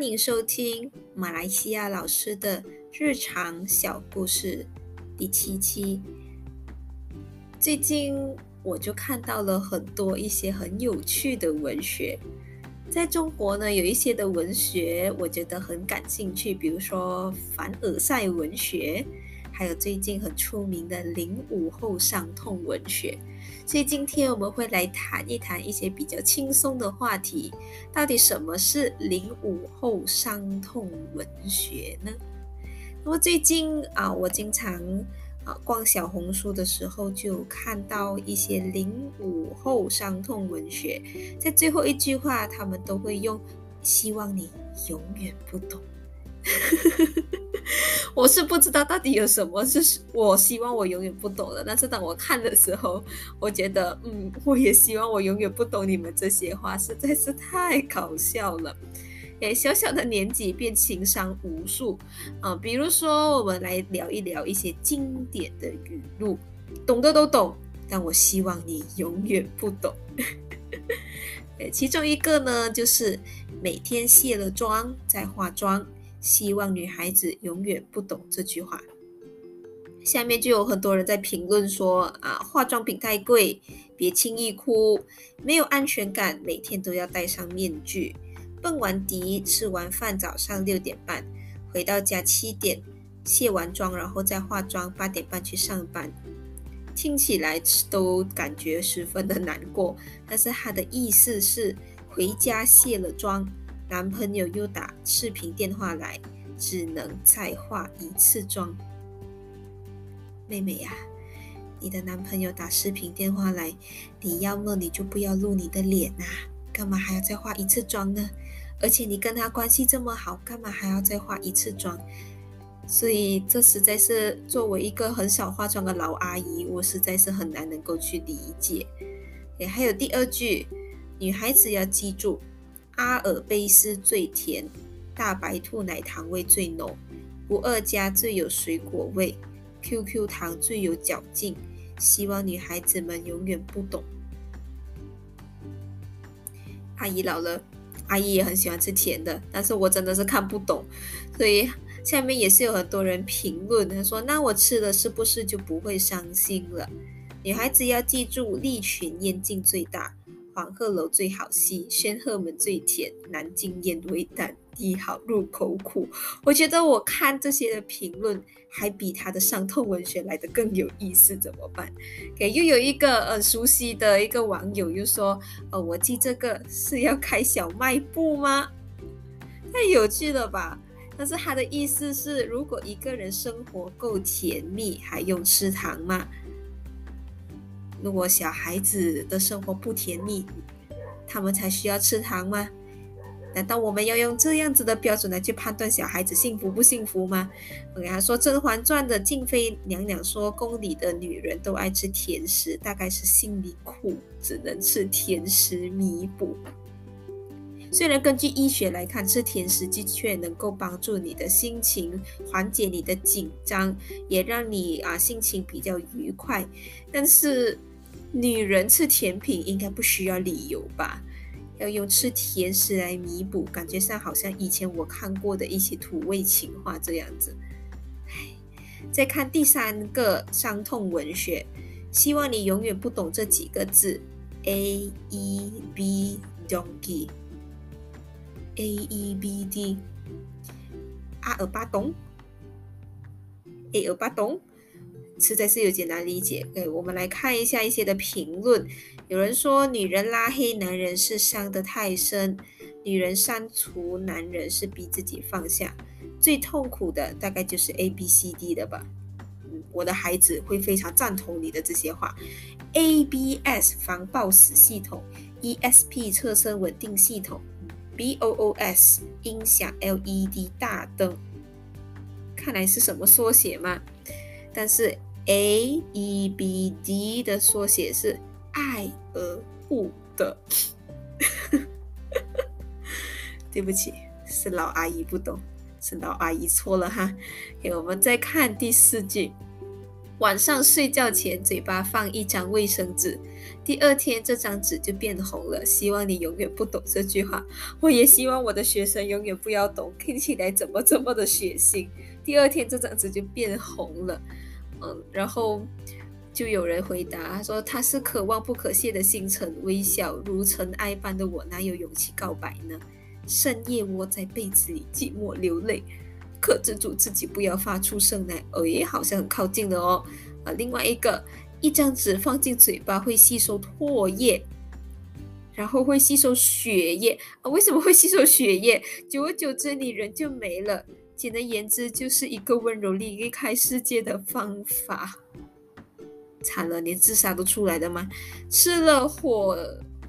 欢迎收听马来西亚老师的日常小故事第七期。最近我就看到了很多一些很有趣的文学，在中国呢，有一些的文学我觉得很感兴趣，比如说凡尔赛文学。还有最近很出名的零五后伤痛文学，所以今天我们会来谈一谈一些比较轻松的话题。到底什么是零五后伤痛文学呢？那么最近啊，我经常啊逛小红书的时候，就看到一些零五后伤痛文学，在最后一句话，他们都会用“希望你永远不懂”。我是不知道到底有什么，就是我希望我永远不懂的。但是当我看的时候，我觉得，嗯，我也希望我永远不懂你们这些话，实在是太搞笑了。诶，小小的年纪便情商无数啊！比如说，我们来聊一聊一些经典的语录，懂的都懂，但我希望你永远不懂。诶，其中一个呢，就是每天卸了妆再化妆。希望女孩子永远不懂这句话。下面就有很多人在评论说：“啊，化妆品太贵，别轻易哭，没有安全感，每天都要戴上面具。蹦完迪，吃完饭，早上六点半回到家，七点卸完妆，然后再化妆，八点半去上班。”听起来都感觉十分的难过，但是他的意思是回家卸了妆。男朋友又打视频电话来，只能再化一次妆。妹妹呀，你的男朋友打视频电话来，你要么你就不要露你的脸呐，干嘛还要再化一次妆呢？而且你跟他关系这么好，干嘛还要再化一次妆？所以这实在是作为一个很少化妆的老阿姨，我实在是很难能够去理解。也，还有第二句，女孩子要记住。阿尔卑斯最甜，大白兔奶糖味最浓，不二家最有水果味，QQ 糖最有嚼劲。希望女孩子们永远不懂。阿姨老了，阿姨也很喜欢吃甜的，但是我真的是看不懂。所以下面也是有很多人评论，他说：“那我吃了是不是就不会伤心了？”女孩子要记住，利群烟劲最大。黄鹤楼最好戏，仙鹤门最甜，南京烟微淡，低好入口苦。我觉得我看这些的评论，还比他的伤痛文学来的更有意思，怎么办？给又有一个呃熟悉的一个网友又说，呃，我记这个是要开小卖部吗？太有趣了吧？但是他的意思是，如果一个人生活够甜蜜，还用吃糖吗？如果小孩子的生活不甜蜜，他们才需要吃糖吗？难道我们要用这样子的标准来去判断小孩子幸福不幸福吗？我跟他说，《甄嬛传》的静妃娘娘说，宫里的女人都爱吃甜食，大概是心里苦，只能吃甜食弥补。虽然根据医学来看，吃甜食的确能够帮助你的心情，缓解你的紧张，也让你啊心情比较愉快，但是。女人吃甜品应该不需要理由吧？要用吃甜食来弥补，感觉上好像以前我看过的一些土味情话这样子。唉，再看第三个伤痛文学，希望你永远不懂这几个字：A E B donkey，A E B D，阿尔巴东，A 尔巴东。实在是有点难理解。哎，我们来看一下一些的评论。有人说，女人拉黑男人是伤得太深，女人删除男人是逼自己放下。最痛苦的大概就是 A B C D 的吧。我的孩子会非常赞同你的这些话。A B S 防爆死系统，E S P 侧身稳定系统，B O O S 音响 L E D 大灯。看来是什么缩写吗？但是。A E B D 的缩写是爱而不得，对不起，是老阿姨不懂，是老阿姨错了哈。给我们再看第四句，晚上睡觉前嘴巴放一张卫生纸，第二天这张纸就变红了。希望你永远不懂这句话，我也希望我的学生永远不要懂，听起来怎么这么的血腥。第二天这张纸就变红了，嗯，然后就有人回答说他是可望不可亵的星辰，微笑如尘埃般的我哪有勇气告白呢？深夜窝在被子里寂寞流泪。克制住自己，不要发出声来。哎，好像很靠近了哦。啊，另外一个，一张纸放进嘴巴会吸收唾液，然后会吸收血液啊？为什么会吸收血液？久而久之，你人就没了。简而言之，就是一个温柔离开世界的方法。惨了，连自杀都出来的吗？吃了火，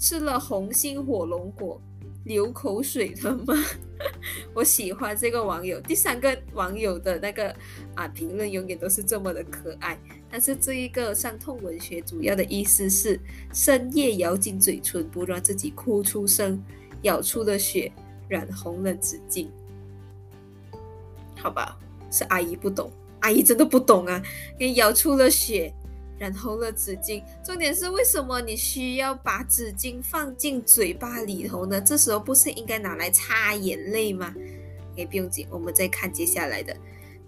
吃了红心火龙果。流口水了吗？我喜欢这个网友。第三个网友的那个啊评论永远都是这么的可爱。但是这一个伤痛文学主要的意思是深夜咬紧嘴唇，不让自己哭出声，咬出了血，染红了纸巾。好吧，是阿姨不懂，阿姨真的不懂啊！给咬出了血。染红了纸巾，重点是为什么你需要把纸巾放进嘴巴里头呢？这时候不是应该拿来擦眼泪吗？也，不用紧，我们再看接下来的。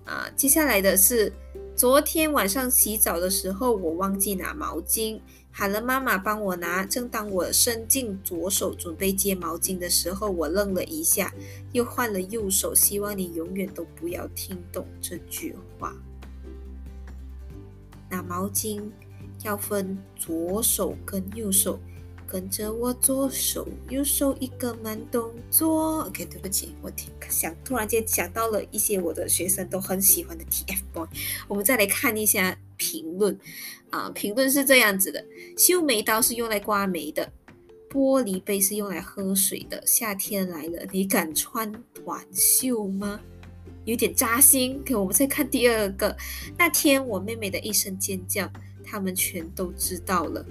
啊，接下来的是昨天晚上洗澡的时候，我忘记拿毛巾，喊了妈妈帮我拿。正当我伸进左手准备接毛巾的时候，我愣了一下，又换了右手。希望你永远都不要听懂这句话。拿毛巾要分左手跟右手，跟着我左手右手一个慢动作。OK，对不起，我听想突然间想到了一些我的学生都很喜欢的 TFBOYS，。我们再来看一下评论啊，评论是这样子的：修眉刀是用来刮眉的，玻璃杯是用来喝水的。夏天来了，你敢穿短袖吗？有点扎心。给我们再看第二个。那天我妹妹的一声尖叫，他们全都知道了。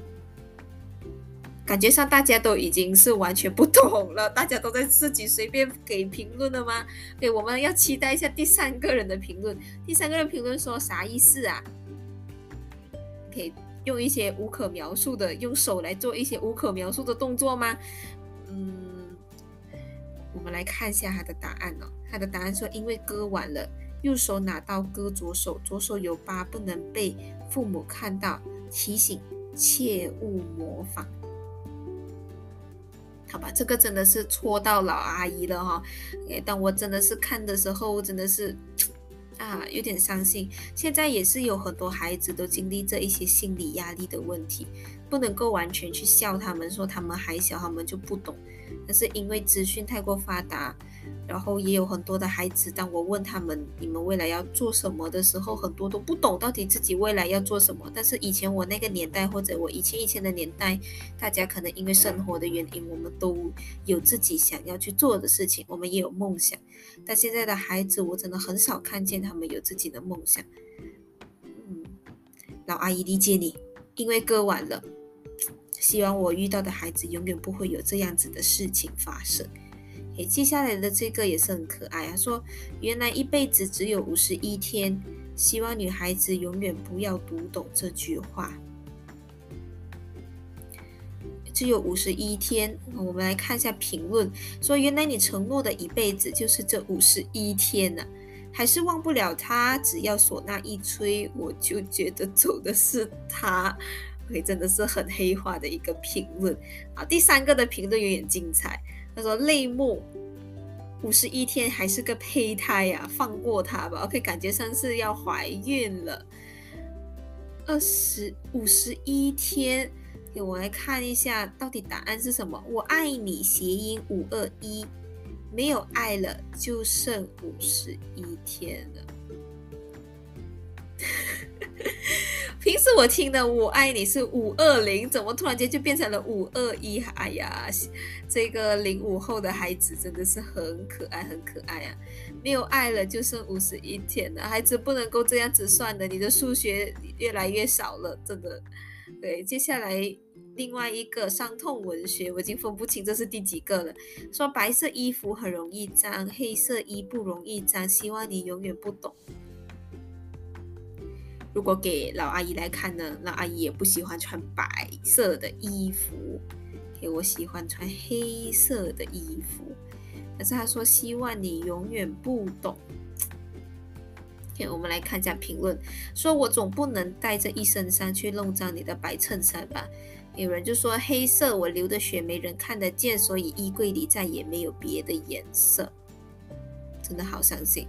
感觉上大家都已经是完全不懂了，大家都在自己随便给评论了吗？对，我们要期待一下第三个人的评论。第三个人评论说啥意思啊？可以用一些无可描述的，用手来做一些无可描述的动作吗？嗯。我们来看一下他的答案哦。他的答案说：“因为割完了，右手拿刀割左手，左手有疤，不能被父母看到，提醒切勿模仿。”好吧，这个真的是戳到老阿姨了哈。哎，但我真的是看的时候，真的是啊，有点伤心。现在也是有很多孩子都经历这一些心理压力的问题，不能够完全去笑他们，说他们还小，他们就不懂。但是因为资讯太过发达，然后也有很多的孩子。当我问他们你们未来要做什么的时候，很多都不懂到底自己未来要做什么。但是以前我那个年代，或者我以前以前的年代，大家可能因为生活的原因，我们都有自己想要去做的事情，我们也有梦想。但现在的孩子，我真的很少看见他们有自己的梦想。嗯，老阿姨理解你，因为割腕了。希望我遇到的孩子永远不会有这样子的事情发生。诶，接下来的这个也是很可爱啊，说原来一辈子只有五十一天，希望女孩子永远不要读懂这句话。只有五十一天，我们来看一下评论，说原来你承诺的一辈子就是这五十一天呢，还是忘不了他，只要唢呐一吹，我就觉得走的是他。OK，真的是很黑化的一个评论啊！第三个的评论有点精彩，他说：“泪目五十一天还是个胚胎呀，放过他吧。”OK，感觉上是要怀孕了。二十五十一天，给我来看一下，到底答案是什么？我爱你，谐音五二一，没有爱了，就剩五十一天了。平时我听的“我爱你”是五二零，怎么突然间就变成了五二一？哎呀，这个零五后的孩子真的是很可爱，很可爱啊！没有爱了，就剩五十一天了，孩子不能够这样子算的，你的数学越来越少了，真的。对，接下来另外一个伤痛文学，我已经分不清这是第几个了。说白色衣服很容易脏，黑色衣不容易脏，希望你永远不懂。如果给老阿姨来看呢，老阿姨也不喜欢穿白色的衣服，给我喜欢穿黑色的衣服。可是他说希望你永远不懂。OK，我们来看一下评论，说我总不能带着一身伤去弄脏你的白衬衫吧？有人就说黑色我流的血没人看得见，所以衣柜里再也没有别的颜色。真的好伤心。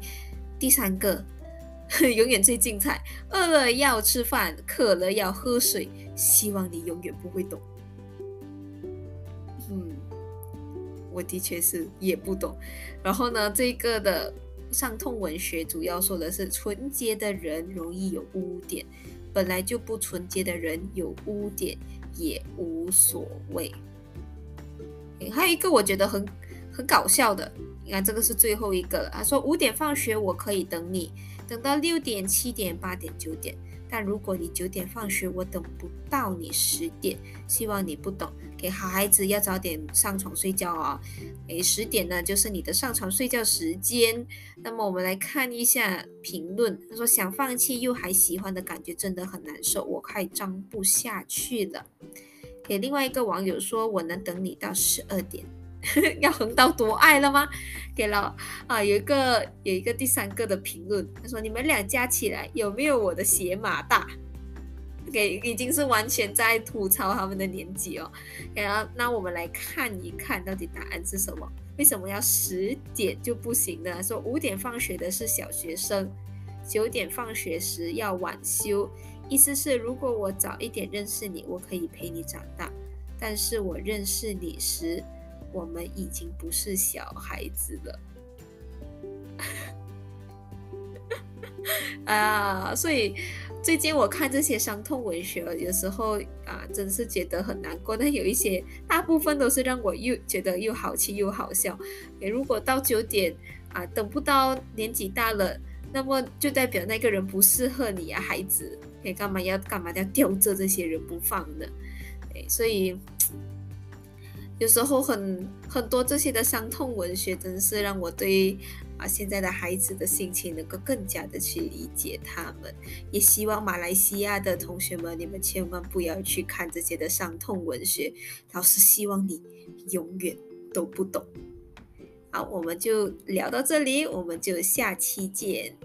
第三个，永远最精彩。饿了要吃饭，渴了要喝水。希望你永远不会懂。嗯，我的确是也不懂。然后呢，这个的伤痛文学主要说的是纯洁的人容易有污点，本来就不纯洁的人有污点也无所谓。还有一个我觉得很很搞笑的。你看，这个是最后一个了。他说五点放学，我可以等你，等到六点、七点、八点、九点。但如果你九点放学，我等不到你十点。希望你不懂，给好孩子要早点上床睡觉啊。诶，十点呢，就是你的上床睡觉时间。那么我们来看一下评论。他说想放弃又还喜欢的感觉真的很难受，我快装不下去了。给另外一个网友说，我能等你到十二点。要横刀夺爱了吗？给了啊，有一个有一个第三个的评论，他说你们俩加起来有没有我的鞋码大？给已经是完全在吐槽他们的年纪哦。然后那我们来看一看到底答案是什么？为什么要十点就不行呢？说五点放学的是小学生，九点放学时要晚修，意思是如果我早一点认识你，我可以陪你长大，但是我认识你时。我们已经不是小孩子了，啊！所以最近我看这些伤痛文学，有时候啊，真是觉得很难过。但有一些，大部分都是让我又觉得又好气又好笑。诶如果到九点啊，等不到年纪大了，那么就代表那个人不适合你啊，孩子，你干嘛要干嘛要吊着这些人不放呢？哎，所以。有时候很很多这些的伤痛文学，真是让我对啊现在的孩子的心情能够更加的去理解他们。也希望马来西亚的同学们，你们千万不要去看这些的伤痛文学。老师希望你永远都不懂。好，我们就聊到这里，我们就下期见。